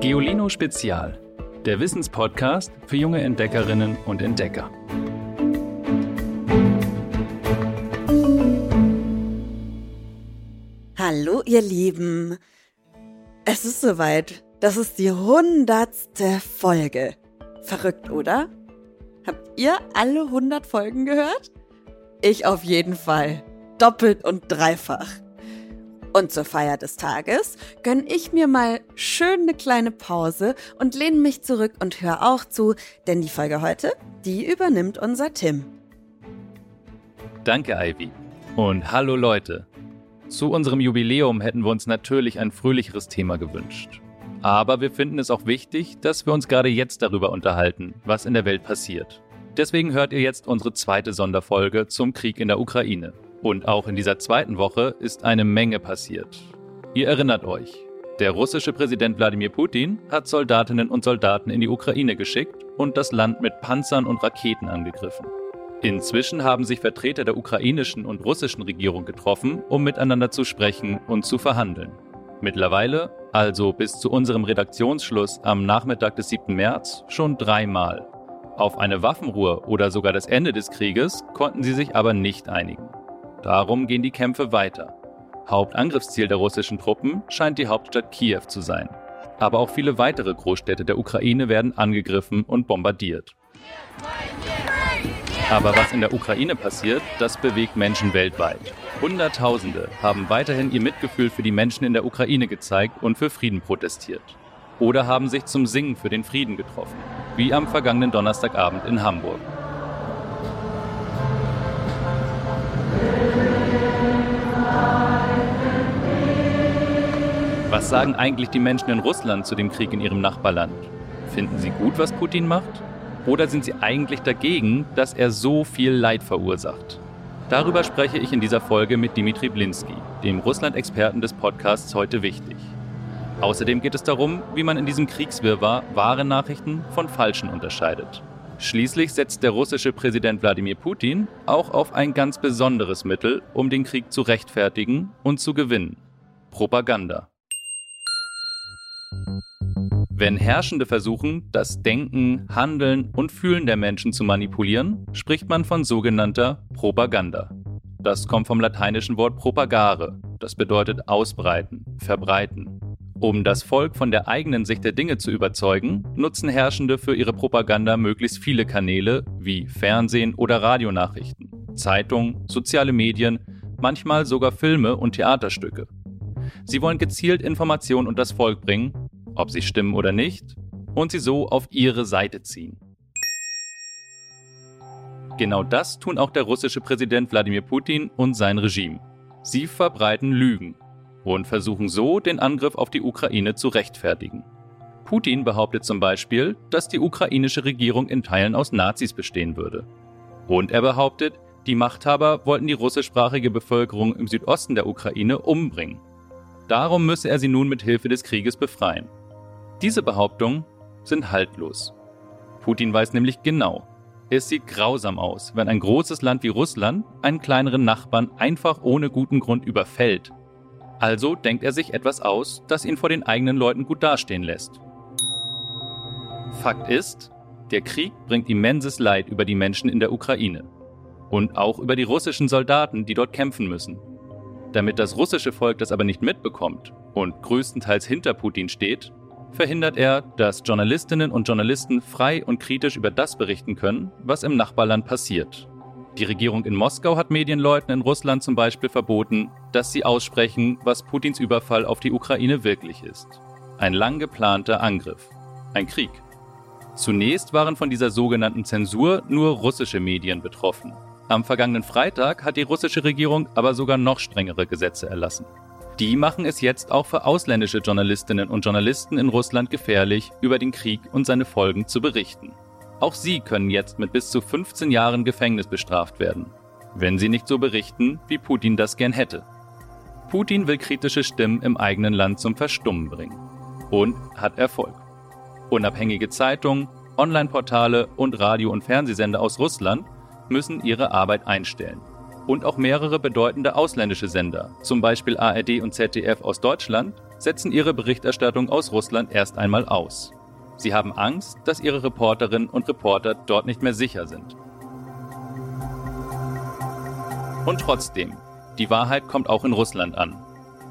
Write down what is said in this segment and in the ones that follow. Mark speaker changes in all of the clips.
Speaker 1: Geolino Spezial, der Wissenspodcast für junge Entdeckerinnen und Entdecker.
Speaker 2: Hallo ihr Lieben. Es ist soweit. Das ist die hundertste Folge. Verrückt, oder? Habt ihr alle hundert Folgen gehört? Ich auf jeden Fall. Doppelt und dreifach. Und zur Feier des Tages gönn ich mir mal schön eine kleine Pause und lehne mich zurück und hör auch zu, denn die Folge heute, die übernimmt unser Tim.
Speaker 1: Danke, Ivy. Und hallo Leute. Zu unserem Jubiläum hätten wir uns natürlich ein fröhlicheres Thema gewünscht. Aber wir finden es auch wichtig, dass wir uns gerade jetzt darüber unterhalten, was in der Welt passiert. Deswegen hört ihr jetzt unsere zweite Sonderfolge zum Krieg in der Ukraine. Und auch in dieser zweiten Woche ist eine Menge passiert. Ihr erinnert euch, der russische Präsident Wladimir Putin hat Soldatinnen und Soldaten in die Ukraine geschickt und das Land mit Panzern und Raketen angegriffen. Inzwischen haben sich Vertreter der ukrainischen und russischen Regierung getroffen, um miteinander zu sprechen und zu verhandeln. Mittlerweile, also bis zu unserem Redaktionsschluss am Nachmittag des 7. März, schon dreimal. Auf eine Waffenruhe oder sogar das Ende des Krieges konnten sie sich aber nicht einigen. Darum gehen die Kämpfe weiter. Hauptangriffsziel der russischen Truppen scheint die Hauptstadt Kiew zu sein. Aber auch viele weitere Großstädte der Ukraine werden angegriffen und bombardiert. Aber was in der Ukraine passiert, das bewegt Menschen weltweit. Hunderttausende haben weiterhin ihr Mitgefühl für die Menschen in der Ukraine gezeigt und für Frieden protestiert. Oder haben sich zum Singen für den Frieden getroffen, wie am vergangenen Donnerstagabend in Hamburg. Was sagen eigentlich die Menschen in Russland zu dem Krieg in ihrem Nachbarland? Finden sie gut, was Putin macht? Oder sind sie eigentlich dagegen, dass er so viel Leid verursacht? Darüber spreche ich in dieser Folge mit Dimitri Blinski, dem Russland-Experten des Podcasts Heute Wichtig. Außerdem geht es darum, wie man in diesem Kriegswirrwarr wahre Nachrichten von falschen unterscheidet. Schließlich setzt der russische Präsident Wladimir Putin auch auf ein ganz besonderes Mittel, um den Krieg zu rechtfertigen und zu gewinnen. Propaganda. Wenn Herrschende versuchen, das Denken, Handeln und Fühlen der Menschen zu manipulieren, spricht man von sogenannter Propaganda. Das kommt vom lateinischen Wort propagare, das bedeutet ausbreiten, verbreiten. Um das Volk von der eigenen Sicht der Dinge zu überzeugen, nutzen Herrschende für ihre Propaganda möglichst viele Kanäle wie Fernsehen oder Radionachrichten, Zeitungen, soziale Medien, manchmal sogar Filme und Theaterstücke. Sie wollen gezielt Informationen und das Volk bringen, ob sie stimmen oder nicht, und sie so auf ihre Seite ziehen. Genau das tun auch der russische Präsident Wladimir Putin und sein Regime. Sie verbreiten Lügen und versuchen so, den Angriff auf die Ukraine zu rechtfertigen. Putin behauptet zum Beispiel, dass die ukrainische Regierung in Teilen aus Nazis bestehen würde. Und er behauptet, die Machthaber wollten die russischsprachige Bevölkerung im Südosten der Ukraine umbringen. Darum müsse er sie nun mit Hilfe des Krieges befreien. Diese Behauptungen sind haltlos. Putin weiß nämlich genau, es sieht grausam aus, wenn ein großes Land wie Russland einen kleineren Nachbarn einfach ohne guten Grund überfällt. Also denkt er sich etwas aus, das ihn vor den eigenen Leuten gut dastehen lässt. Fakt ist, der Krieg bringt immenses Leid über die Menschen in der Ukraine. Und auch über die russischen Soldaten, die dort kämpfen müssen. Damit das russische Volk das aber nicht mitbekommt und größtenteils hinter Putin steht, verhindert er, dass Journalistinnen und Journalisten frei und kritisch über das berichten können, was im Nachbarland passiert. Die Regierung in Moskau hat Medienleuten in Russland zum Beispiel verboten, dass sie aussprechen, was Putins Überfall auf die Ukraine wirklich ist. Ein lang geplanter Angriff. Ein Krieg. Zunächst waren von dieser sogenannten Zensur nur russische Medien betroffen. Am vergangenen Freitag hat die russische Regierung aber sogar noch strengere Gesetze erlassen. Die machen es jetzt auch für ausländische Journalistinnen und Journalisten in Russland gefährlich, über den Krieg und seine Folgen zu berichten. Auch sie können jetzt mit bis zu 15 Jahren Gefängnis bestraft werden, wenn sie nicht so berichten, wie Putin das gern hätte. Putin will kritische Stimmen im eigenen Land zum Verstummen bringen. Und hat Erfolg. Unabhängige Zeitungen, Online-Portale und Radio- und Fernsehsender aus Russland müssen ihre Arbeit einstellen und auch mehrere bedeutende ausländische Sender, zum Beispiel ARD und ZDF aus Deutschland, setzen ihre Berichterstattung aus Russland erst einmal aus. Sie haben Angst, dass ihre Reporterinnen und Reporter dort nicht mehr sicher sind. Und trotzdem, die Wahrheit kommt auch in Russland an.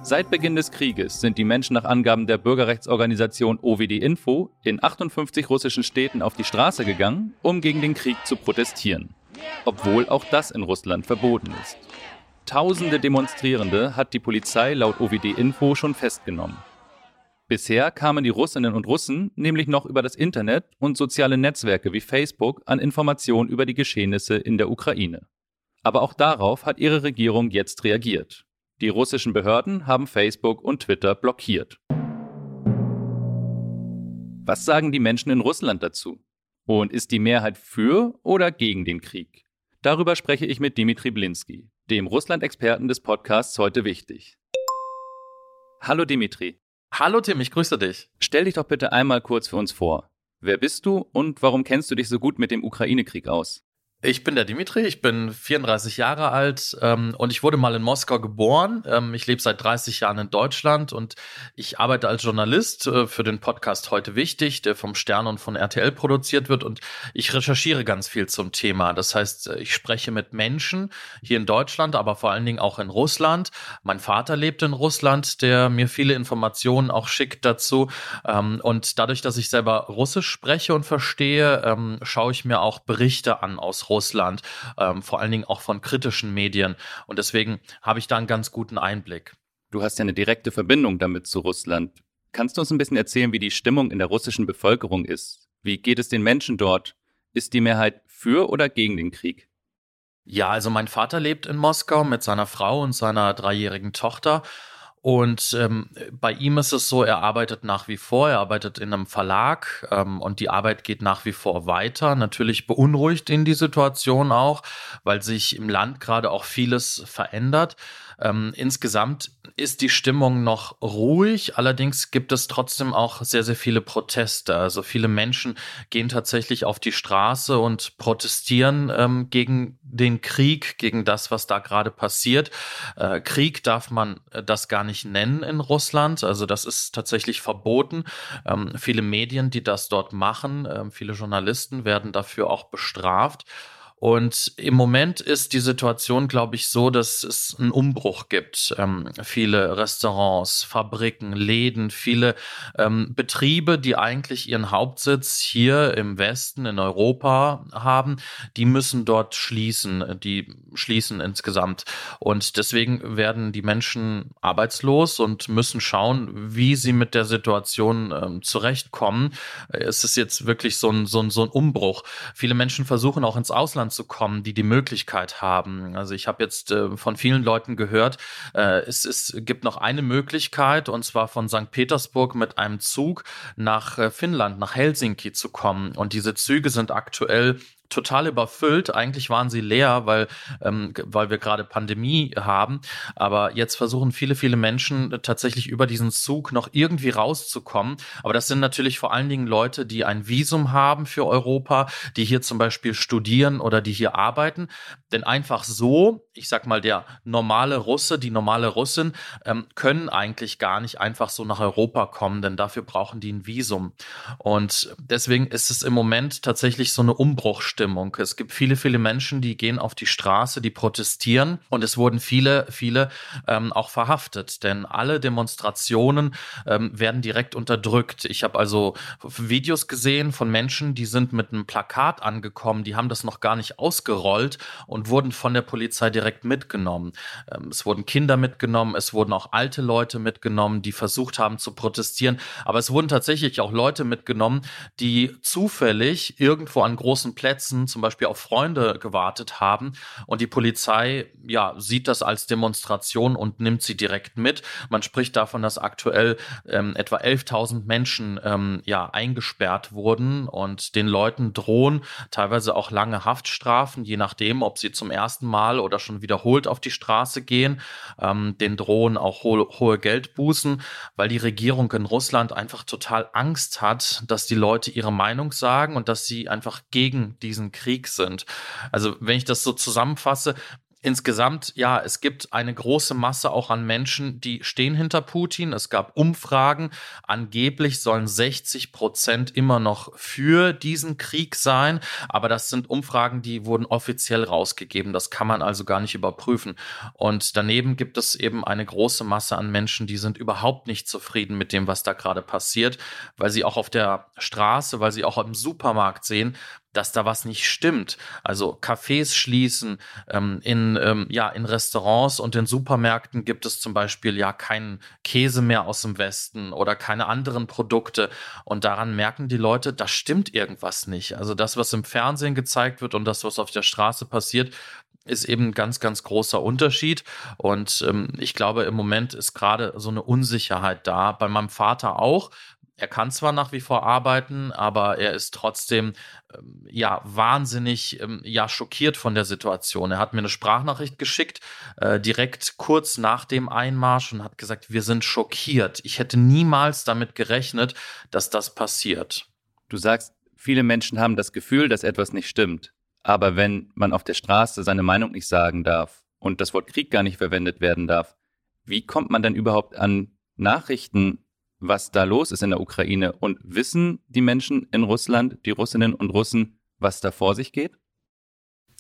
Speaker 1: Seit Beginn des Krieges sind die Menschen nach Angaben der Bürgerrechtsorganisation OWD Info in 58 russischen Städten auf die Straße gegangen, um gegen den Krieg zu protestieren. Obwohl auch das in Russland verboten ist. Tausende Demonstrierende hat die Polizei laut OWD Info schon festgenommen. Bisher kamen die Russinnen und Russen nämlich noch über das Internet und soziale Netzwerke wie Facebook an Informationen über die Geschehnisse in der Ukraine. Aber auch darauf hat ihre Regierung jetzt reagiert. Die russischen Behörden haben Facebook und Twitter blockiert. Was sagen die Menschen in Russland dazu? Und ist die Mehrheit für oder gegen den Krieg? Darüber spreche ich mit Dimitri Blinski, dem Russland-Experten des Podcasts heute wichtig. Hallo Dimitri.
Speaker 3: Hallo Tim, ich grüße dich.
Speaker 1: Stell dich doch bitte einmal kurz für uns vor. Wer bist du und warum kennst du dich so gut mit dem Ukraine-Krieg aus?
Speaker 3: Ich bin der Dimitri, ich bin 34 Jahre alt ähm, und ich wurde mal in Moskau geboren. Ähm, ich lebe seit 30 Jahren in Deutschland und ich arbeite als Journalist äh, für den Podcast Heute Wichtig, der vom Stern und von RTL produziert wird und ich recherchiere ganz viel zum Thema. Das heißt, äh, ich spreche mit Menschen hier in Deutschland, aber vor allen Dingen auch in Russland. Mein Vater lebt in Russland, der mir viele Informationen auch schickt dazu. Ähm, und dadurch, dass ich selber Russisch spreche und verstehe, ähm, schaue ich mir auch Berichte an aus Russland, ähm, vor allen Dingen auch von kritischen Medien. Und deswegen habe ich da einen ganz guten Einblick.
Speaker 1: Du hast ja eine direkte Verbindung damit zu Russland. Kannst du uns ein bisschen erzählen, wie die Stimmung in der russischen Bevölkerung ist? Wie geht es den Menschen dort? Ist die Mehrheit für oder gegen den Krieg?
Speaker 3: Ja, also mein Vater lebt in Moskau mit seiner Frau und seiner dreijährigen Tochter. Und ähm, bei ihm ist es so, er arbeitet nach wie vor, er arbeitet in einem Verlag ähm, und die Arbeit geht nach wie vor weiter. Natürlich beunruhigt ihn die Situation auch, weil sich im Land gerade auch vieles verändert. Ähm, insgesamt ist die Stimmung noch ruhig, allerdings gibt es trotzdem auch sehr, sehr viele Proteste. Also viele Menschen gehen tatsächlich auf die Straße und protestieren ähm, gegen den Krieg, gegen das, was da gerade passiert. Äh, Krieg darf man äh, das gar nicht nennen in Russland, also das ist tatsächlich verboten. Ähm, viele Medien, die das dort machen, äh, viele Journalisten werden dafür auch bestraft. Und im Moment ist die Situation, glaube ich, so, dass es einen Umbruch gibt. Ähm, viele Restaurants, Fabriken, Läden, viele ähm, Betriebe, die eigentlich ihren Hauptsitz hier im Westen, in Europa haben, die müssen dort schließen. Die schließen insgesamt. Und deswegen werden die Menschen arbeitslos und müssen schauen, wie sie mit der Situation ähm, zurechtkommen. Es ist jetzt wirklich so ein, so, ein, so ein Umbruch. Viele Menschen versuchen auch ins Ausland Deutschland zu kommen, die die Möglichkeit haben. Also ich habe jetzt äh, von vielen Leuten gehört, äh, es, es gibt noch eine Möglichkeit und zwar von St. Petersburg mit einem Zug nach äh, Finnland, nach Helsinki zu kommen. Und diese Züge sind aktuell total überfüllt. Eigentlich waren sie leer, weil, ähm, weil wir gerade Pandemie haben. Aber jetzt versuchen viele, viele Menschen tatsächlich über diesen Zug noch irgendwie rauszukommen. Aber das sind natürlich vor allen Dingen Leute, die ein Visum haben für Europa, die hier zum Beispiel studieren oder die hier arbeiten. Denn einfach so, ich sag mal, der normale Russe, die normale Russin, ähm, können eigentlich gar nicht einfach so nach Europa kommen, denn dafür brauchen die ein Visum. Und deswegen ist es im Moment tatsächlich so eine Umbruchstimmung Stimmung. Es gibt viele, viele Menschen, die gehen auf die Straße, die protestieren und es wurden viele, viele ähm, auch verhaftet, denn alle Demonstrationen ähm, werden direkt unterdrückt. Ich habe also Videos gesehen von Menschen, die sind mit einem Plakat angekommen, die haben das noch gar nicht ausgerollt und wurden von der Polizei direkt mitgenommen. Ähm, es wurden Kinder mitgenommen, es wurden auch alte Leute mitgenommen, die versucht haben zu protestieren, aber es wurden tatsächlich auch Leute mitgenommen, die zufällig irgendwo an großen Plätzen Plätzen zum Beispiel auf Freunde gewartet haben und die Polizei ja sieht das als Demonstration und nimmt sie direkt mit. Man spricht davon, dass aktuell ähm, etwa 11.000 Menschen ähm, ja eingesperrt wurden und den Leuten drohen teilweise auch lange Haftstrafen, je nachdem, ob sie zum ersten Mal oder schon wiederholt auf die Straße gehen. Ähm, den drohen auch ho hohe Geldbußen, weil die Regierung in Russland einfach total Angst hat, dass die Leute ihre Meinung sagen und dass sie einfach gegen diesen Krieg sind. Also wenn ich das so zusammenfasse, insgesamt, ja, es gibt eine große Masse auch an Menschen, die stehen hinter Putin. Es gab Umfragen. Angeblich sollen 60 Prozent immer noch für diesen Krieg sein. Aber das sind Umfragen, die wurden offiziell rausgegeben. Das kann man also gar nicht überprüfen. Und daneben gibt es eben eine große Masse an Menschen, die sind überhaupt nicht zufrieden mit dem, was da gerade passiert, weil sie auch auf der Straße, weil sie auch im Supermarkt sehen, dass da was nicht stimmt. Also Cafés schließen, ähm, in, ähm, ja, in Restaurants und in Supermärkten gibt es zum Beispiel ja keinen Käse mehr aus dem Westen oder keine anderen Produkte. Und daran merken die Leute, da stimmt irgendwas nicht. Also das, was im Fernsehen gezeigt wird und das, was auf der Straße passiert, ist eben ein ganz, ganz großer Unterschied. Und ähm, ich glaube, im Moment ist gerade so eine Unsicherheit da. Bei meinem Vater auch, er kann zwar nach wie vor arbeiten, aber er ist trotzdem ähm, ja wahnsinnig ähm, ja schockiert von der Situation. Er hat mir eine Sprachnachricht geschickt äh, direkt kurz nach dem Einmarsch und hat gesagt, wir sind schockiert. Ich hätte niemals damit gerechnet, dass das passiert.
Speaker 1: Du sagst, viele Menschen haben das Gefühl, dass etwas nicht stimmt. Aber wenn man auf der Straße seine Meinung nicht sagen darf und das Wort Krieg gar nicht verwendet werden darf, wie kommt man dann überhaupt an Nachrichten was da los ist in der Ukraine und wissen die Menschen in Russland, die Russinnen und Russen, was da vor sich geht?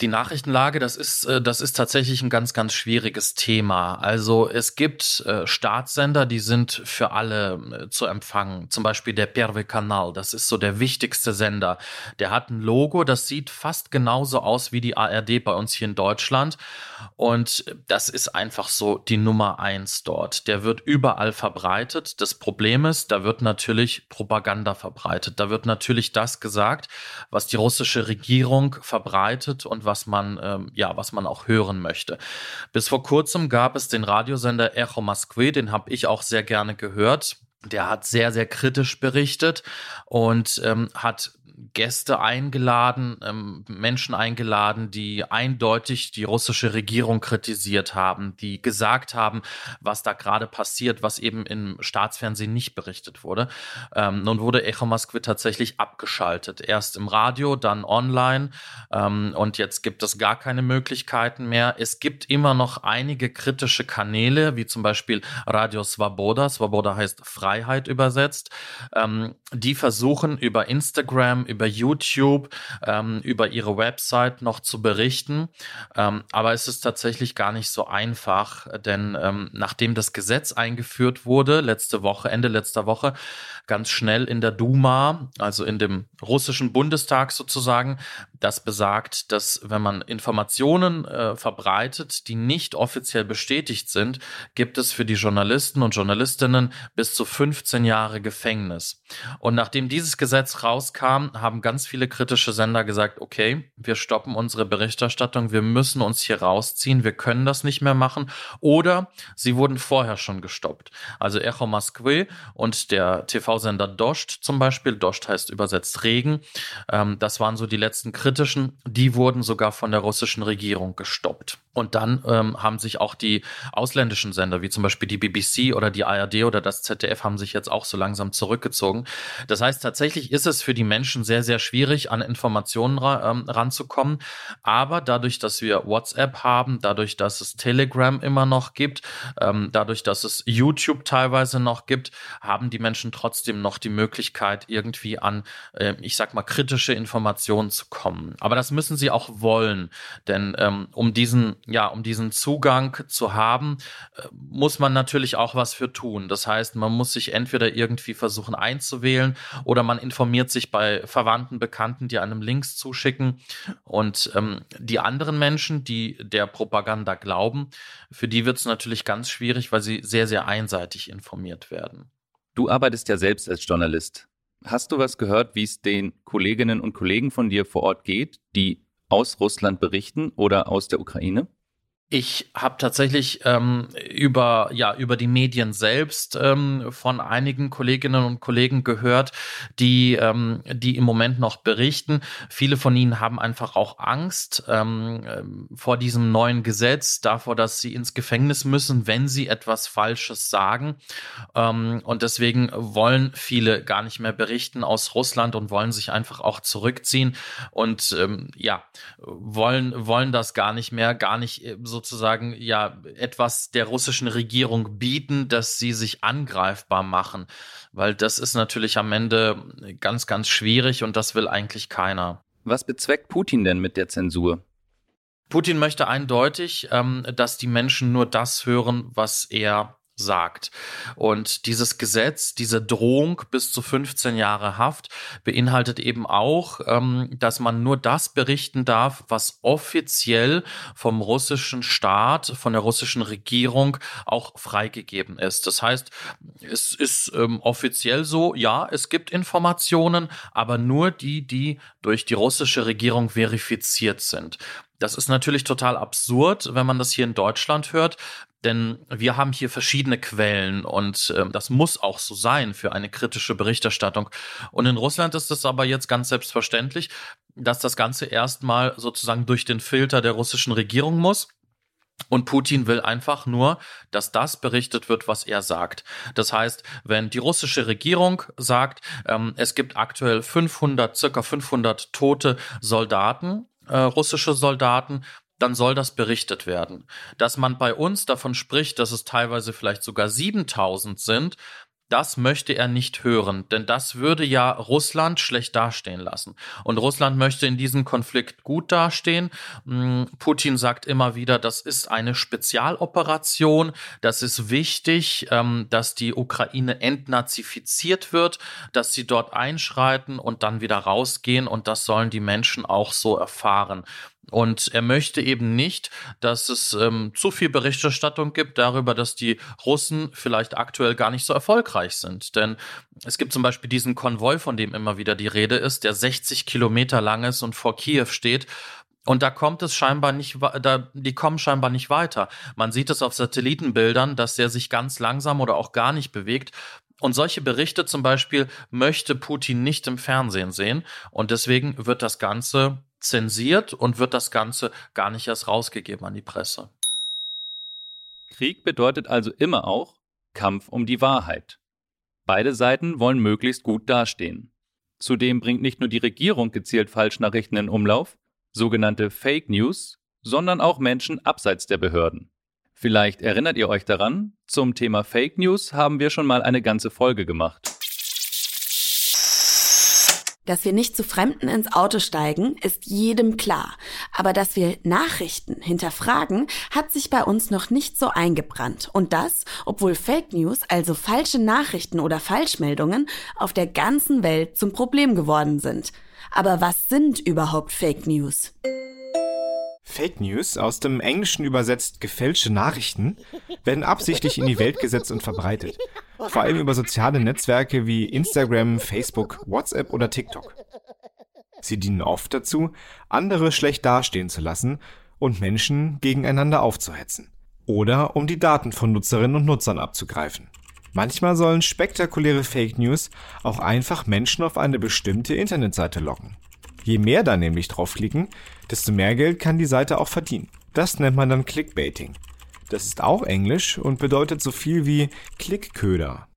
Speaker 3: Die Nachrichtenlage, das ist, äh, das ist tatsächlich ein ganz, ganz schwieriges Thema. Also es gibt äh, Staatssender, die sind für alle äh, zu empfangen. Zum Beispiel der Perve Kanal, das ist so der wichtigste Sender. Der hat ein Logo, das sieht fast genauso aus wie die ARD bei uns hier in Deutschland. Und das ist einfach so die Nummer eins dort. Der wird überall verbreitet. Das Problem ist, da wird natürlich Propaganda verbreitet. Da wird natürlich das gesagt, was die russische Regierung verbreitet und was man, ähm, ja, was man auch hören möchte. Bis vor kurzem gab es den Radiosender Echo Moskwe, den habe ich auch sehr gerne gehört. Der hat sehr, sehr kritisch berichtet und ähm, hat Gäste eingeladen, ähm, Menschen eingeladen, die eindeutig die russische Regierung kritisiert haben, die gesagt haben, was da gerade passiert, was eben im Staatsfernsehen nicht berichtet wurde. Ähm, nun wurde Echo Moskwe tatsächlich abgeschaltet. Erst im Radio, dann online ähm, und jetzt gibt es gar keine Möglichkeiten mehr. Es gibt immer noch einige kritische Kanäle, wie zum Beispiel Radio Svoboda. Svoboda heißt Freiheit übersetzt. Ähm, die versuchen über Instagram, über YouTube, ähm, über ihre Website noch zu berichten. Ähm, aber es ist tatsächlich gar nicht so einfach, denn ähm, nachdem das Gesetz eingeführt wurde, letzte Woche, Ende letzter Woche, ganz schnell in der Duma, also in dem russischen Bundestag sozusagen, das besagt, dass wenn man Informationen äh, verbreitet, die nicht offiziell bestätigt sind, gibt es für die Journalisten und Journalistinnen bis zu 15 Jahre Gefängnis. Und nachdem dieses Gesetz rauskam, haben ganz viele kritische Sender gesagt, okay, wir stoppen unsere Berichterstattung, wir müssen uns hier rausziehen, wir können das nicht mehr machen. Oder sie wurden vorher schon gestoppt. Also Echo Moskwe und der TV-Sender Dost zum Beispiel, Dost heißt übersetzt Regen, ähm, das waren so die letzten kritischen, die wurden sogar von der russischen Regierung gestoppt. Und dann ähm, haben sich auch die ausländischen Sender, wie zum Beispiel die BBC oder die ARD oder das ZDF, haben sich jetzt auch so langsam zurückgezogen. Das heißt, tatsächlich ist es für die Menschen sehr, sehr schwierig, an Informationen ra ähm, ranzukommen. Aber dadurch, dass wir WhatsApp haben, dadurch, dass es Telegram immer noch gibt, ähm, dadurch, dass es YouTube teilweise noch gibt, haben die Menschen trotzdem noch die Möglichkeit, irgendwie an, äh, ich sag mal, kritische Informationen zu kommen. Aber das müssen sie auch wollen. Denn ähm, um diesen ja, um diesen Zugang zu haben, äh, muss man natürlich auch was für tun. Das heißt, man muss sich entweder irgendwie versuchen einzuwählen oder man informiert sich bei Verwandten, Bekannten, die einem Links zuschicken. Und ähm, die anderen Menschen, die der Propaganda glauben, für die wird es natürlich ganz schwierig, weil sie sehr, sehr einseitig informiert werden.
Speaker 1: Du arbeitest ja selbst als Journalist. Hast du was gehört, wie es den Kolleginnen und Kollegen von dir vor Ort geht, die aus Russland berichten oder aus der Ukraine?
Speaker 3: Ich habe tatsächlich ähm, über ja über die Medien selbst ähm, von einigen Kolleginnen und Kollegen gehört, die ähm, die im Moment noch berichten. Viele von ihnen haben einfach auch Angst ähm, ähm, vor diesem neuen Gesetz, davor, dass sie ins Gefängnis müssen, wenn sie etwas Falsches sagen. Ähm, und deswegen wollen viele gar nicht mehr berichten aus Russland und wollen sich einfach auch zurückziehen und ähm, ja wollen wollen das gar nicht mehr, gar nicht äh, so sozusagen ja etwas der russischen Regierung bieten, dass sie sich angreifbar machen, weil das ist natürlich am Ende ganz, ganz schwierig und das will eigentlich keiner.
Speaker 1: Was bezweckt Putin denn mit der Zensur?
Speaker 3: Putin möchte eindeutig, ähm, dass die Menschen nur das hören, was er sagt. Und dieses Gesetz, diese Drohung bis zu 15 Jahre Haft beinhaltet eben auch, ähm, dass man nur das berichten darf, was offiziell vom russischen Staat, von der russischen Regierung auch freigegeben ist. Das heißt, es ist ähm, offiziell so, ja, es gibt Informationen, aber nur die, die durch die russische Regierung verifiziert sind. Das ist natürlich total absurd, wenn man das hier in Deutschland hört, denn wir haben hier verschiedene Quellen und äh, das muss auch so sein für eine kritische Berichterstattung. Und in Russland ist es aber jetzt ganz selbstverständlich, dass das Ganze erstmal sozusagen durch den Filter der russischen Regierung muss. Und Putin will einfach nur, dass das berichtet wird, was er sagt. Das heißt, wenn die russische Regierung sagt, ähm, es gibt aktuell 500, circa 500 tote Soldaten, äh, russische Soldaten, dann soll das berichtet werden. Dass man bei uns davon spricht, dass es teilweise vielleicht sogar 7000 sind, das möchte er nicht hören, denn das würde ja Russland schlecht dastehen lassen. Und Russland möchte in diesem Konflikt gut dastehen. Mm, Putin sagt immer wieder, das ist eine Spezialoperation, das ist wichtig, ähm, dass die Ukraine entnazifiziert wird, dass sie dort einschreiten und dann wieder rausgehen und das sollen die Menschen auch so erfahren. Und er möchte eben nicht, dass es ähm, zu viel Berichterstattung gibt darüber, dass die Russen vielleicht aktuell gar nicht so erfolgreich sind. Denn es gibt zum Beispiel diesen Konvoi, von dem immer wieder die Rede ist, der 60 Kilometer lang ist und vor Kiew steht. Und da kommt es scheinbar nicht, da, die kommen scheinbar nicht weiter. Man sieht es auf Satellitenbildern, dass der sich ganz langsam oder auch gar nicht bewegt. Und solche Berichte zum Beispiel möchte Putin nicht im Fernsehen sehen. Und deswegen wird das Ganze zensiert und wird das Ganze gar nicht erst rausgegeben an die Presse.
Speaker 1: Krieg bedeutet also immer auch Kampf um die Wahrheit. Beide Seiten wollen möglichst gut dastehen. Zudem bringt nicht nur die Regierung gezielt Falschnachrichten in Umlauf, sogenannte Fake News, sondern auch Menschen abseits der Behörden. Vielleicht erinnert ihr euch daran, zum Thema Fake News haben wir schon mal eine ganze Folge gemacht.
Speaker 2: Dass wir nicht zu Fremden ins Auto steigen, ist jedem klar. Aber dass wir Nachrichten hinterfragen, hat sich bei uns noch nicht so eingebrannt. Und das, obwohl Fake News, also falsche Nachrichten oder Falschmeldungen, auf der ganzen Welt zum Problem geworden sind. Aber was sind überhaupt Fake News?
Speaker 4: Fake News, aus dem Englischen übersetzt gefälschte Nachrichten, werden absichtlich in die Welt gesetzt und verbreitet. Vor allem über soziale Netzwerke wie Instagram, Facebook, WhatsApp oder TikTok. Sie dienen oft dazu, andere schlecht dastehen zu lassen und Menschen gegeneinander aufzuhetzen. Oder um die Daten von Nutzerinnen und Nutzern abzugreifen. Manchmal sollen spektakuläre Fake News auch einfach Menschen auf eine bestimmte Internetseite locken. Je mehr da nämlich draufklicken, desto mehr Geld kann die Seite auch verdienen. Das nennt man dann Clickbaiting. Das ist auch Englisch und bedeutet so viel wie Klickköder.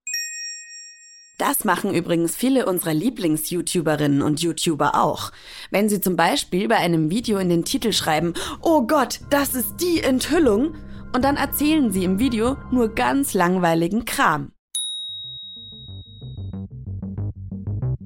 Speaker 2: Das machen übrigens viele unserer Lieblings-YouTuberinnen und YouTuber auch. Wenn sie zum Beispiel bei einem Video in den Titel schreiben, Oh Gott, das ist die Enthüllung, und dann erzählen sie im Video nur ganz langweiligen Kram.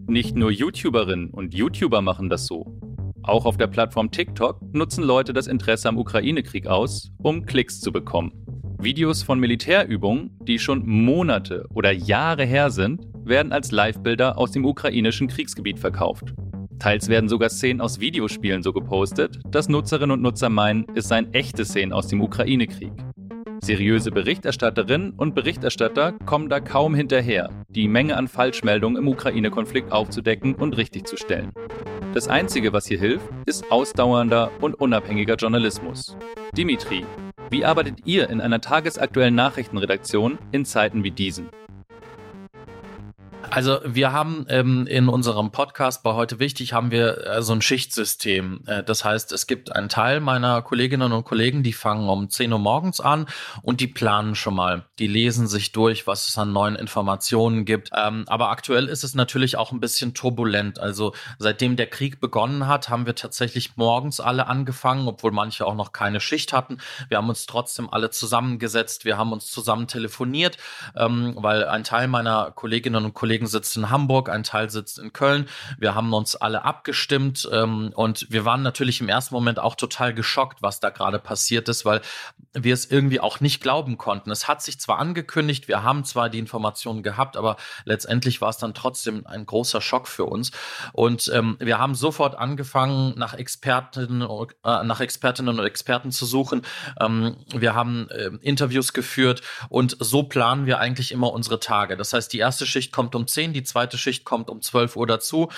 Speaker 1: Nicht nur YouTuberinnen und YouTuber machen das so. Auch auf der Plattform TikTok nutzen Leute das Interesse am Ukraine-Krieg aus, um Klicks zu bekommen. Videos von Militärübungen, die schon Monate oder Jahre her sind, werden als Livebilder aus dem ukrainischen Kriegsgebiet verkauft. Teils werden sogar Szenen aus Videospielen so gepostet, dass Nutzerinnen und Nutzer meinen, es seien echte Szenen aus dem Ukraine-Krieg. Seriöse Berichterstatterinnen und Berichterstatter kommen da kaum hinterher, die Menge an Falschmeldungen im Ukraine-Konflikt aufzudecken und richtigzustellen. Das Einzige, was hier hilft, ist ausdauernder und unabhängiger Journalismus. Dimitri, Wie arbeitet ihr in einer tagesaktuellen Nachrichtenredaktion in Zeiten wie diesen?
Speaker 3: Also wir haben ähm, in unserem Podcast bei heute wichtig haben wir äh, so ein Schichtsystem. Äh, das heißt, es gibt einen Teil meiner Kolleginnen und Kollegen, die fangen um 10 Uhr morgens an und die planen schon mal. Die lesen sich durch, was es an neuen Informationen gibt. Ähm, aber aktuell ist es natürlich auch ein bisschen turbulent. Also seitdem der Krieg begonnen hat, haben wir tatsächlich morgens alle angefangen, obwohl manche auch noch keine Schicht hatten. Wir haben uns trotzdem alle zusammengesetzt. Wir haben uns zusammen telefoniert, ähm, weil ein Teil meiner Kolleginnen und Kollegen Kollegen sitzt in Hamburg, ein Teil sitzt in Köln. Wir haben uns alle abgestimmt ähm, und wir waren natürlich im ersten Moment auch total geschockt, was da gerade passiert ist, weil wir es irgendwie auch nicht glauben konnten. Es hat sich zwar angekündigt, wir haben zwar die Informationen gehabt, aber letztendlich war es dann trotzdem ein großer Schock für uns. Und ähm, wir haben sofort angefangen, nach Expertinnen, äh, nach Expertinnen und Experten zu suchen. Ähm, wir haben äh, Interviews geführt und so planen wir eigentlich immer unsere Tage. Das heißt, die erste Schicht kommt um 10, die zweite Schicht kommt um 12 Uhr dazu.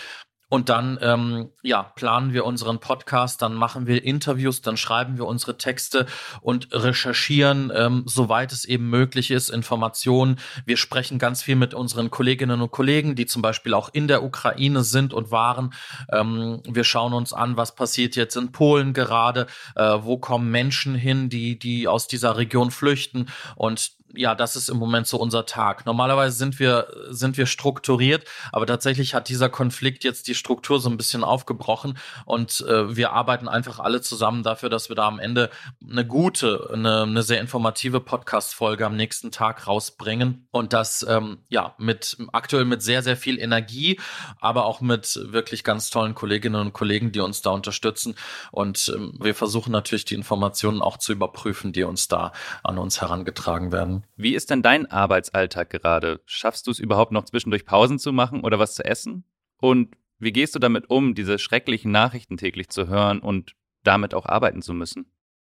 Speaker 3: Und dann ähm, ja, planen wir unseren Podcast, dann machen wir Interviews, dann schreiben wir unsere Texte und recherchieren, ähm, soweit es eben möglich ist, Informationen. Wir sprechen ganz viel mit unseren Kolleginnen und Kollegen, die zum Beispiel auch in der Ukraine sind und waren. Ähm, wir schauen uns an, was passiert jetzt in Polen gerade, äh, wo kommen Menschen hin, die, die aus dieser Region flüchten. Und ja, das ist im Moment so unser Tag. Normalerweise sind wir, sind wir strukturiert, aber tatsächlich hat dieser Konflikt jetzt die Struktur so ein bisschen aufgebrochen und äh, wir arbeiten einfach alle zusammen dafür, dass wir da am Ende eine gute, eine, eine sehr informative Podcast-Folge am nächsten Tag rausbringen und das, ähm, ja, mit, aktuell mit sehr, sehr viel Energie, aber auch mit wirklich ganz tollen Kolleginnen und Kollegen, die uns da unterstützen und ähm, wir versuchen natürlich die Informationen auch zu überprüfen, die uns da an uns herangetragen werden.
Speaker 1: Wie ist denn dein Arbeitsalltag gerade? Schaffst du es überhaupt noch zwischendurch Pausen zu machen oder was zu essen? Und wie gehst du damit um, diese schrecklichen Nachrichten täglich zu hören und damit auch arbeiten zu müssen?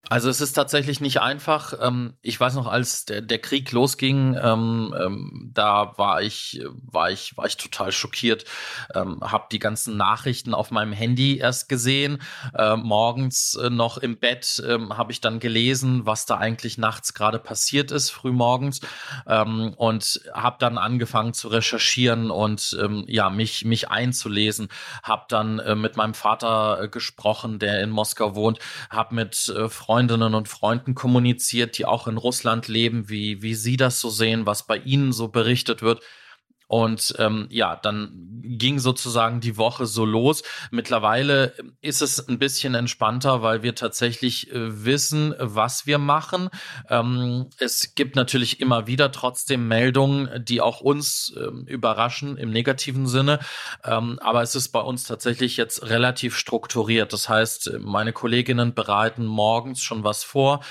Speaker 3: Also es ist tatsächlich nicht einfach. Ähm, ich weiß noch, als der, der Krieg losging, ähm, ähm, da war ich, war ich, war ich total schockiert. Ähm, habe die ganzen Nachrichten auf meinem Handy erst gesehen. Äh, morgens äh, noch im Bett ähm, habe ich dann gelesen, was da eigentlich nachts gerade passiert ist, frühmorgens, ähm, und habe dann angefangen zu recherchieren und ähm, ja mich mich einzulesen. Habe dann äh, mit meinem Vater äh, gesprochen, der in Moskau wohnt. Habe mit äh, Freunden Freundinnen und Freunden kommuniziert, die auch in Russland leben, wie, wie sie das so sehen, was bei ihnen so berichtet wird. Und ähm, ja, dann ging sozusagen die Woche so los. Mittlerweile ist es ein bisschen entspannter, weil wir tatsächlich äh, wissen, was wir machen. Ähm, es gibt natürlich immer wieder trotzdem Meldungen, die auch uns ähm, überraschen im negativen Sinne. Ähm, aber es ist bei uns tatsächlich jetzt relativ strukturiert. Das heißt, meine Kolleginnen bereiten morgens schon was vor.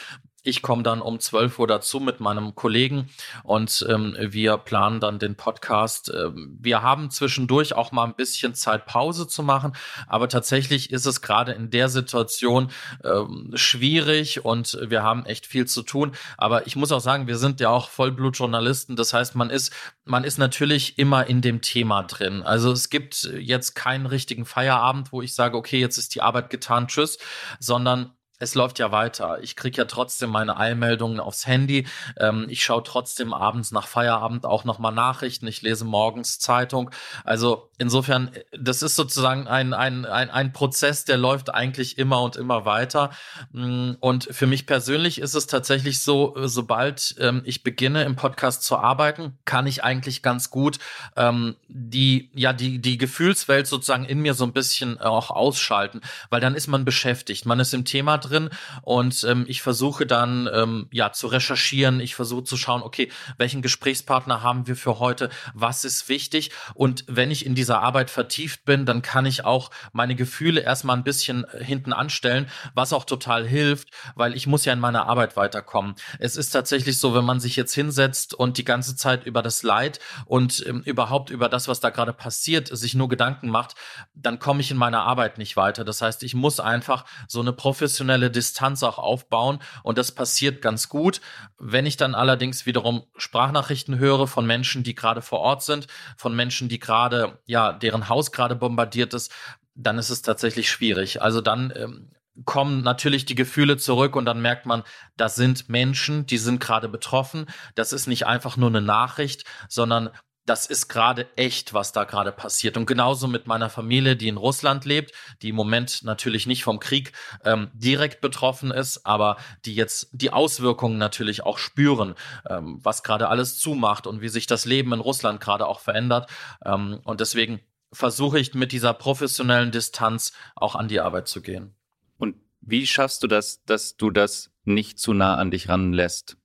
Speaker 3: Ich komme dann um 12 Uhr dazu mit meinem Kollegen und ähm, wir planen dann den Podcast. Ähm, wir haben zwischendurch auch mal ein bisschen Zeit, Pause zu machen, aber tatsächlich ist es gerade in der Situation ähm, schwierig und wir haben echt viel zu tun. Aber ich muss auch sagen, wir sind ja auch Vollblutjournalisten. Das heißt, man ist, man ist natürlich immer in dem Thema drin. Also es gibt jetzt keinen richtigen Feierabend, wo ich sage, okay, jetzt ist die Arbeit getan, tschüss, sondern es läuft ja weiter. Ich kriege ja trotzdem meine Eilmeldungen aufs Handy. Ähm, ich schaue trotzdem abends nach Feierabend auch nochmal Nachrichten. Ich lese morgens Zeitung. Also insofern, das ist sozusagen ein, ein, ein, ein Prozess, der läuft eigentlich immer und immer weiter. Mm, und für mich persönlich ist es tatsächlich so, sobald ähm, ich beginne im Podcast zu arbeiten, kann ich eigentlich ganz gut ähm, die, ja, die, die Gefühlswelt sozusagen in mir so ein bisschen auch ausschalten, weil dann ist man beschäftigt. Man ist im Thema drin und ähm, ich versuche dann ähm, ja zu recherchieren. Ich versuche zu schauen, okay, welchen Gesprächspartner haben wir für heute? Was ist wichtig? Und wenn ich in dieser Arbeit vertieft bin, dann kann ich auch meine Gefühle erstmal ein bisschen äh, hinten anstellen, was auch total hilft, weil ich muss ja in meiner Arbeit weiterkommen. Es ist tatsächlich so, wenn man sich jetzt hinsetzt und die ganze Zeit über das Leid und ähm, überhaupt über das, was da gerade passiert, sich nur Gedanken macht, dann komme ich in meiner Arbeit nicht weiter. Das heißt, ich muss einfach so eine professionelle professionelle Distanz auch aufbauen und das passiert ganz gut. Wenn ich dann allerdings wiederum Sprachnachrichten höre von Menschen, die gerade vor Ort sind, von Menschen, die gerade, ja, deren Haus gerade bombardiert ist, dann ist es tatsächlich schwierig. Also dann ähm, kommen natürlich die Gefühle zurück und dann merkt man, das sind Menschen, die sind gerade betroffen. Das ist nicht einfach nur eine Nachricht, sondern das ist gerade echt, was da gerade passiert. Und genauso mit meiner Familie, die in Russland lebt, die im Moment natürlich nicht vom Krieg ähm, direkt betroffen ist, aber die jetzt die Auswirkungen natürlich auch spüren, ähm, was gerade alles zumacht und wie sich das Leben in Russland gerade auch verändert. Ähm, und deswegen versuche ich mit dieser professionellen Distanz auch an die Arbeit zu gehen.
Speaker 1: Und wie schaffst du das, dass du das nicht zu nah an dich ranlässt?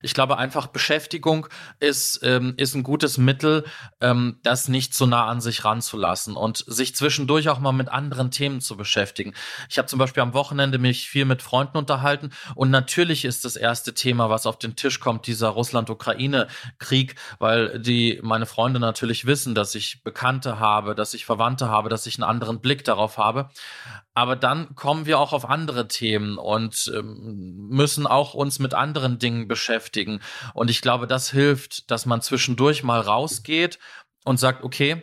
Speaker 3: Ich glaube, einfach Beschäftigung ist, ähm, ist ein gutes Mittel, ähm, das nicht zu nah an sich ranzulassen und sich zwischendurch auch mal mit anderen Themen zu beschäftigen. Ich habe zum Beispiel am Wochenende mich viel mit Freunden unterhalten und natürlich ist das erste Thema, was auf den Tisch kommt, dieser Russland-Ukraine-Krieg, weil die meine Freunde natürlich wissen, dass ich Bekannte habe, dass ich Verwandte habe, dass ich einen anderen Blick darauf habe. Aber dann kommen wir auch auf andere Themen und ähm, müssen auch uns mit anderen Dingen beschäftigen. Und ich glaube, das hilft, dass man zwischendurch mal rausgeht und sagt, okay,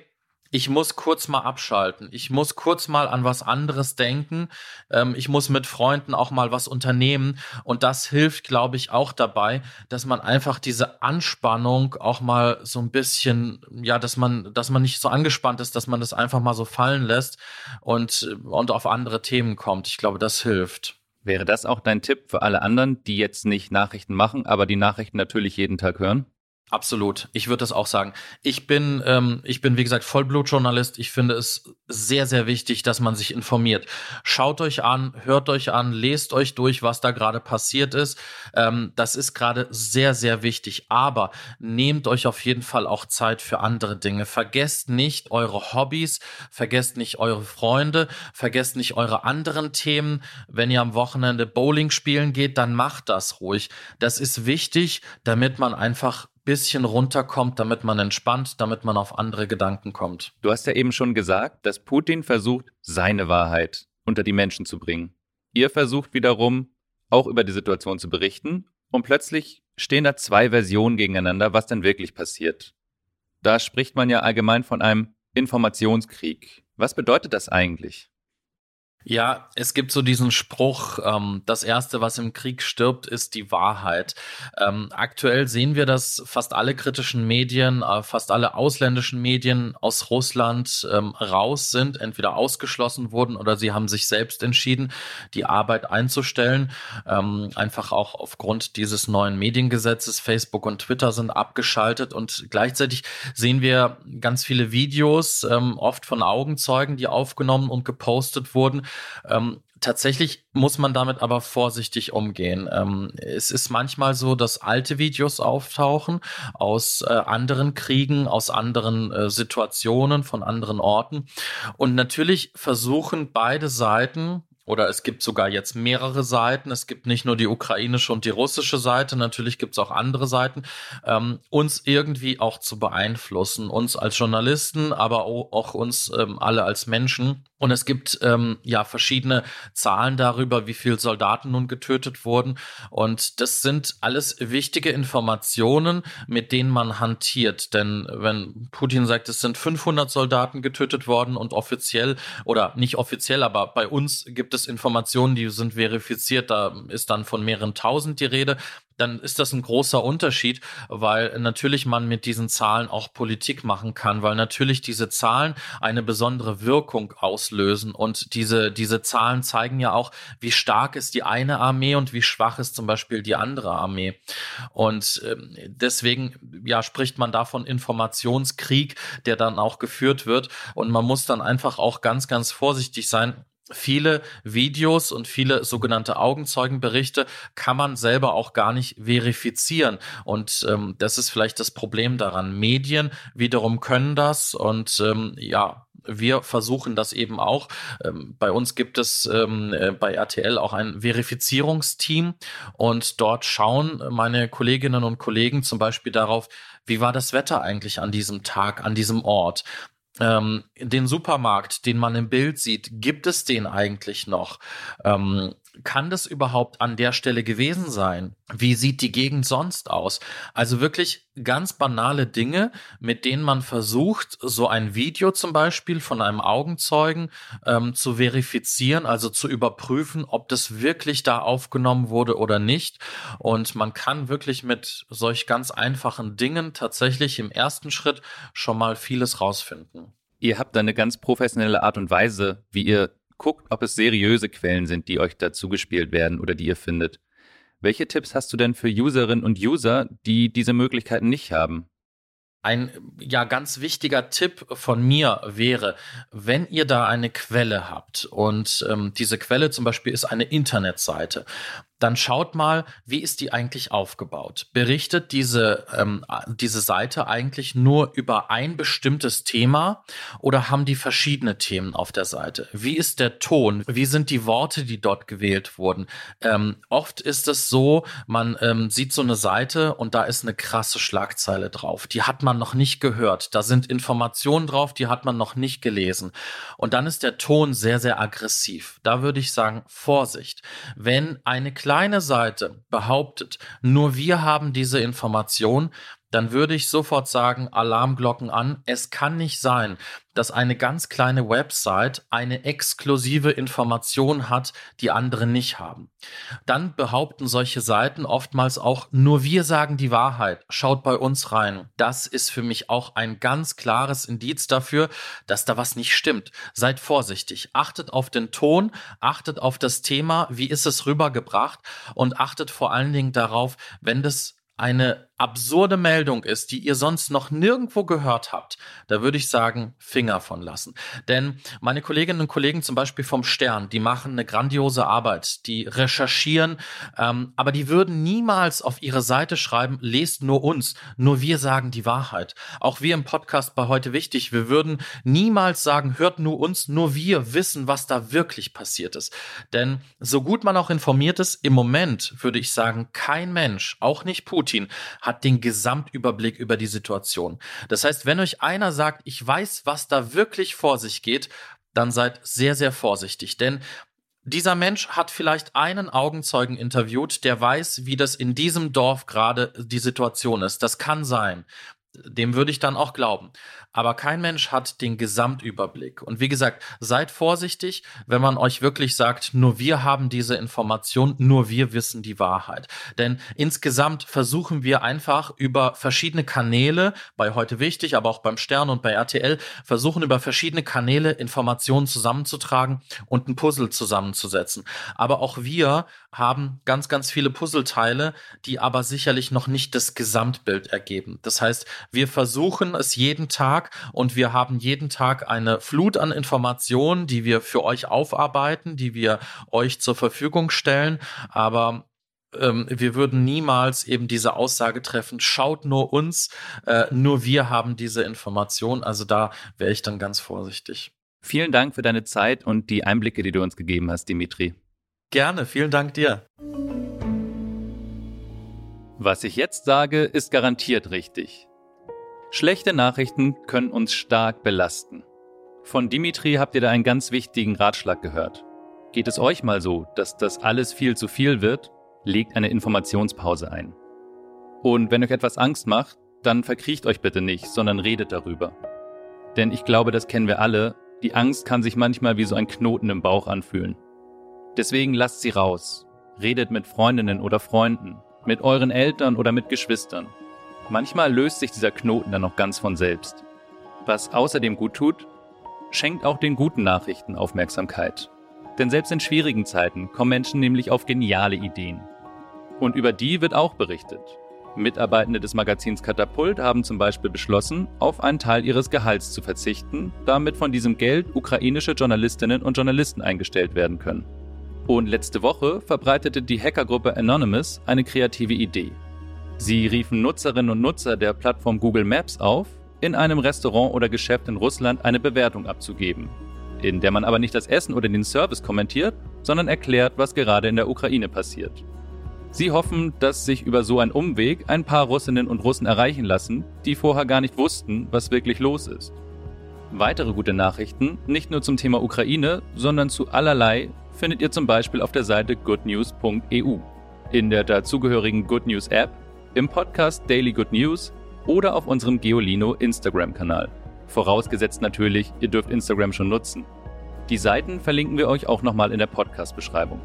Speaker 3: ich muss kurz mal abschalten. Ich muss kurz mal an was anderes denken. Ähm, ich muss mit Freunden auch mal was unternehmen. Und das hilft, glaube ich, auch dabei, dass man einfach diese Anspannung auch mal so ein bisschen, ja, dass man, dass man nicht so angespannt ist, dass man das einfach mal so fallen lässt und, und auf andere Themen kommt. Ich glaube, das hilft.
Speaker 1: Wäre das auch dein Tipp für alle anderen, die jetzt nicht Nachrichten machen, aber die Nachrichten natürlich jeden Tag hören?
Speaker 3: Absolut. Ich würde das auch sagen. Ich bin, ähm, ich bin, wie gesagt, Vollblutjournalist. Ich finde es sehr, sehr wichtig, dass man sich informiert. Schaut euch an, hört euch an, lest euch durch, was da gerade passiert ist. Ähm, das ist gerade sehr, sehr wichtig. Aber nehmt euch auf jeden Fall auch Zeit für andere Dinge. Vergesst nicht eure Hobbys, vergesst nicht eure Freunde, vergesst nicht eure anderen Themen. Wenn ihr am Wochenende Bowling spielen geht, dann macht das ruhig. Das ist wichtig, damit man einfach bisschen runterkommt, damit man entspannt, damit man auf andere Gedanken kommt.
Speaker 1: Du hast ja eben schon gesagt, dass Putin versucht, seine Wahrheit unter die Menschen zu bringen. Ihr versucht wiederum, auch über die Situation zu berichten und plötzlich stehen da zwei Versionen gegeneinander, was denn wirklich passiert. Da spricht man ja allgemein von einem Informationskrieg. Was bedeutet das eigentlich?
Speaker 3: Ja, es gibt so diesen Spruch, ähm, das Erste, was im Krieg stirbt, ist die Wahrheit. Ähm, aktuell sehen wir, dass fast alle kritischen Medien, äh, fast alle ausländischen Medien aus Russland ähm, raus sind, entweder ausgeschlossen wurden oder sie haben sich selbst entschieden, die Arbeit einzustellen. Ähm, einfach auch aufgrund dieses neuen Mediengesetzes. Facebook und Twitter sind abgeschaltet und gleichzeitig sehen wir ganz viele Videos, ähm, oft von Augenzeugen, die aufgenommen und gepostet wurden ähm, tatsächlich muss man damit aber vorsichtig umgehen. Ähm, es ist manchmal so, dass alte Videos auftauchen aus äh, anderen Kriegen, aus anderen äh, Situationen, von anderen Orten. Und natürlich versuchen beide Seiten, oder es gibt sogar jetzt mehrere Seiten. Es gibt nicht nur die ukrainische und die russische Seite, natürlich gibt es auch andere Seiten, ähm, uns irgendwie auch zu beeinflussen, uns als Journalisten, aber auch, uns ähm, alle als Menschen. Und es gibt ähm, ja verschiedene Zahlen darüber, wie viele Soldaten nun getötet wurden. Und das sind alles wichtige Informationen, mit denen man hantiert. Denn wenn Putin sagt, es sind 500 Soldaten getötet worden und offiziell oder nicht offiziell, aber bei uns gibt es Informationen, die sind verifiziert, da ist dann von mehreren tausend die Rede dann ist das ein großer Unterschied, weil natürlich man mit diesen Zahlen auch Politik machen kann, weil natürlich diese Zahlen eine besondere Wirkung auslösen und diese, diese Zahlen zeigen ja auch, wie stark ist die eine Armee und wie schwach ist zum Beispiel die andere Armee. Und ähm, deswegen, ja, spricht man davon Informationskrieg, der dann auch geführt wird und man muss dann einfach auch ganz, ganz vorsichtig sein, viele Videos und viele sogenannte Augenzeugenberichte kann man selber auch gar nicht verifizieren. Und ähm, das ist vielleicht das Problem daran. Medien wiederum können das und ähm, ja, wir versuchen das eben auch. Ähm, bei uns gibt es ähm, äh, bei RTL auch ein Verifizierungsteam und dort schauen meine Kolleginnen und Kollegen zum Beispiel darauf, wie war das Wetter eigentlich an diesem Tag, an diesem Ort? Ähm, den Supermarkt, den man im Bild sieht, gibt es den eigentlich noch? Ähm, kann das überhaupt an der Stelle gewesen sein? Wie sieht die Gegend sonst aus? Also wirklich ganz banale Dinge, mit denen man versucht, so ein Video zum Beispiel von einem Augenzeugen ähm, zu verifizieren, also zu überprüfen, ob das wirklich da aufgenommen wurde oder nicht. Und man kann wirklich mit solch ganz einfachen Dingen tatsächlich im ersten Schritt schon mal vieles rausfinden.
Speaker 1: Ihr habt eine ganz professionelle Art und Weise, wie ihr guckt, ob es seriöse Quellen sind, die euch dazu gespielt werden oder die ihr findet. Welche Tipps hast du denn für Userinnen und User, die diese Möglichkeiten nicht haben?
Speaker 3: Ein ja ganz wichtiger Tipp von mir wäre, wenn ihr da eine Quelle habt und ähm, diese Quelle zum Beispiel ist eine Internetseite dann schaut mal, wie ist die eigentlich aufgebaut? Berichtet diese, ähm, diese Seite eigentlich nur über ein bestimmtes Thema oder haben die verschiedene Themen auf der Seite? Wie ist der Ton? Wie sind die Worte, die dort gewählt wurden? Ähm, oft ist es so, man ähm, sieht so eine Seite und da ist eine krasse Schlagzeile drauf. Die hat man noch nicht gehört. Da sind Informationen drauf, die hat man noch nicht gelesen. Und dann ist der Ton sehr, sehr aggressiv. Da würde ich sagen, Vorsicht. Wenn eine kleine Seite behauptet, nur wir haben diese Information, dann würde ich sofort sagen, Alarmglocken an. Es kann nicht sein, dass eine ganz kleine Website eine exklusive Information hat, die andere nicht haben. Dann behaupten solche Seiten oftmals auch, nur wir sagen die Wahrheit, schaut bei uns rein. Das ist für mich auch ein ganz klares Indiz dafür, dass da was nicht stimmt. Seid vorsichtig, achtet auf den Ton, achtet auf das Thema, wie ist es rübergebracht und achtet vor allen Dingen darauf, wenn das eine absurde Meldung ist, die ihr sonst noch nirgendwo gehört habt, da würde ich sagen, Finger von lassen. Denn meine Kolleginnen und Kollegen zum Beispiel vom Stern, die machen eine grandiose Arbeit, die recherchieren, ähm, aber die würden niemals auf ihre Seite schreiben, lest nur uns, nur wir sagen die Wahrheit. Auch wir im Podcast bei heute wichtig, wir würden niemals sagen, hört nur uns, nur wir wissen, was da wirklich passiert ist. Denn so gut man auch informiert ist, im Moment würde ich sagen, kein Mensch, auch nicht Putin, hat den Gesamtüberblick über die Situation. Das heißt, wenn euch einer sagt, ich weiß, was da wirklich vor sich geht, dann seid sehr, sehr vorsichtig, denn dieser Mensch hat vielleicht einen Augenzeugen interviewt, der weiß, wie das in diesem Dorf gerade die Situation ist. Das kann sein dem würde ich dann auch glauben. Aber kein Mensch hat den Gesamtüberblick. Und wie gesagt, seid vorsichtig, wenn man euch wirklich sagt, nur wir haben diese Information, nur wir wissen die Wahrheit. Denn insgesamt versuchen wir einfach über verschiedene Kanäle, bei heute wichtig, aber auch beim Stern und bei RTL, versuchen über verschiedene Kanäle Informationen zusammenzutragen und ein Puzzle zusammenzusetzen. Aber auch wir haben ganz, ganz viele Puzzleteile, die aber sicherlich noch nicht das Gesamtbild ergeben. Das heißt, wir versuchen es jeden Tag und wir haben jeden Tag eine Flut an Informationen, die wir für euch aufarbeiten, die wir euch zur Verfügung stellen. Aber ähm, wir würden niemals eben diese Aussage treffen, schaut nur uns, äh, nur wir haben diese Information. Also da wäre ich dann ganz vorsichtig.
Speaker 1: Vielen Dank für deine Zeit und die Einblicke, die du uns gegeben hast, Dimitri.
Speaker 3: Gerne, vielen Dank dir.
Speaker 1: Was ich jetzt sage, ist garantiert richtig. Schlechte Nachrichten können uns stark belasten. Von Dimitri habt ihr da einen ganz wichtigen Ratschlag gehört. Geht es euch mal so, dass das alles viel zu viel wird, legt eine Informationspause ein. Und wenn euch etwas Angst macht, dann verkriecht euch bitte nicht, sondern redet darüber. Denn ich glaube, das kennen wir alle, die Angst kann sich manchmal wie so ein Knoten im Bauch anfühlen. Deswegen lasst sie raus. Redet mit Freundinnen oder Freunden, mit euren Eltern oder mit Geschwistern. Manchmal löst sich dieser Knoten dann noch ganz von selbst. Was außerdem gut tut, schenkt auch den guten Nachrichten Aufmerksamkeit. Denn selbst in schwierigen Zeiten kommen Menschen nämlich auf geniale Ideen. Und über die wird auch berichtet. Mitarbeitende des Magazins Katapult haben zum Beispiel beschlossen, auf einen Teil ihres Gehalts zu verzichten, damit von diesem Geld ukrainische Journalistinnen und Journalisten eingestellt werden können. Und letzte Woche verbreitete die Hackergruppe Anonymous eine kreative Idee. Sie riefen Nutzerinnen und Nutzer der Plattform Google Maps auf, in einem Restaurant oder Geschäft in Russland eine Bewertung abzugeben, in der man aber nicht das Essen oder den Service kommentiert, sondern erklärt, was gerade in der Ukraine passiert. Sie hoffen, dass sich über so einen Umweg ein paar Russinnen und Russen erreichen lassen, die vorher gar nicht wussten, was wirklich los ist. Weitere gute Nachrichten, nicht nur zum Thema Ukraine, sondern zu allerlei findet ihr zum Beispiel auf der Seite goodnews.eu, in der dazugehörigen Good News App, im Podcast Daily Good News oder auf unserem Geolino Instagram-Kanal. Vorausgesetzt natürlich, ihr dürft Instagram schon nutzen. Die Seiten verlinken wir euch auch nochmal in der Podcast-Beschreibung.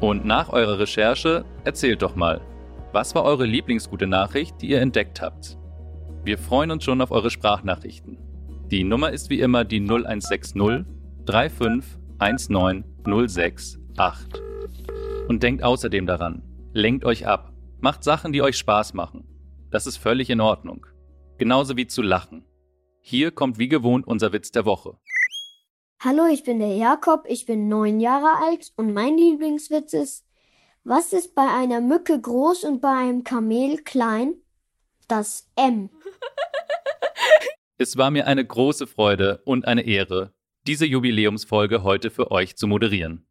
Speaker 1: Und nach eurer Recherche erzählt doch mal, was war eure Lieblingsgute Nachricht, die ihr entdeckt habt? Wir freuen uns schon auf eure Sprachnachrichten. Die Nummer ist wie immer die 0160 3519 068. Und denkt außerdem daran, lenkt euch ab, macht Sachen, die euch Spaß machen. Das ist völlig in Ordnung. Genauso wie zu lachen. Hier kommt wie gewohnt unser Witz der Woche.
Speaker 5: Hallo, ich bin der Jakob, ich bin neun Jahre alt und mein Lieblingswitz ist, was ist bei einer Mücke groß und bei einem Kamel klein? Das M.
Speaker 1: Es war mir eine große Freude und eine Ehre, diese Jubiläumsfolge heute für euch zu moderieren.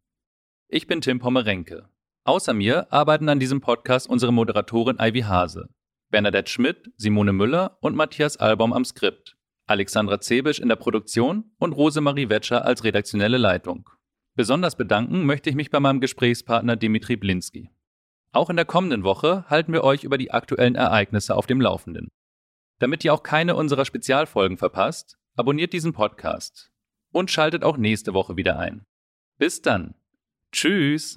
Speaker 1: Ich bin Tim Pommerenke. Außer mir arbeiten an diesem Podcast unsere Moderatorin Ivy Hase, Bernadette Schmidt, Simone Müller und Matthias Albaum am Skript, Alexandra Zebisch in der Produktion und Rosemarie Wetscher als redaktionelle Leitung. Besonders bedanken möchte ich mich bei meinem Gesprächspartner Dimitri Blinski. Auch in der kommenden Woche halten wir euch über die aktuellen Ereignisse auf dem Laufenden. Damit ihr auch keine unserer Spezialfolgen verpasst, abonniert diesen Podcast und schaltet auch nächste Woche wieder ein. Bis dann. Tschüss.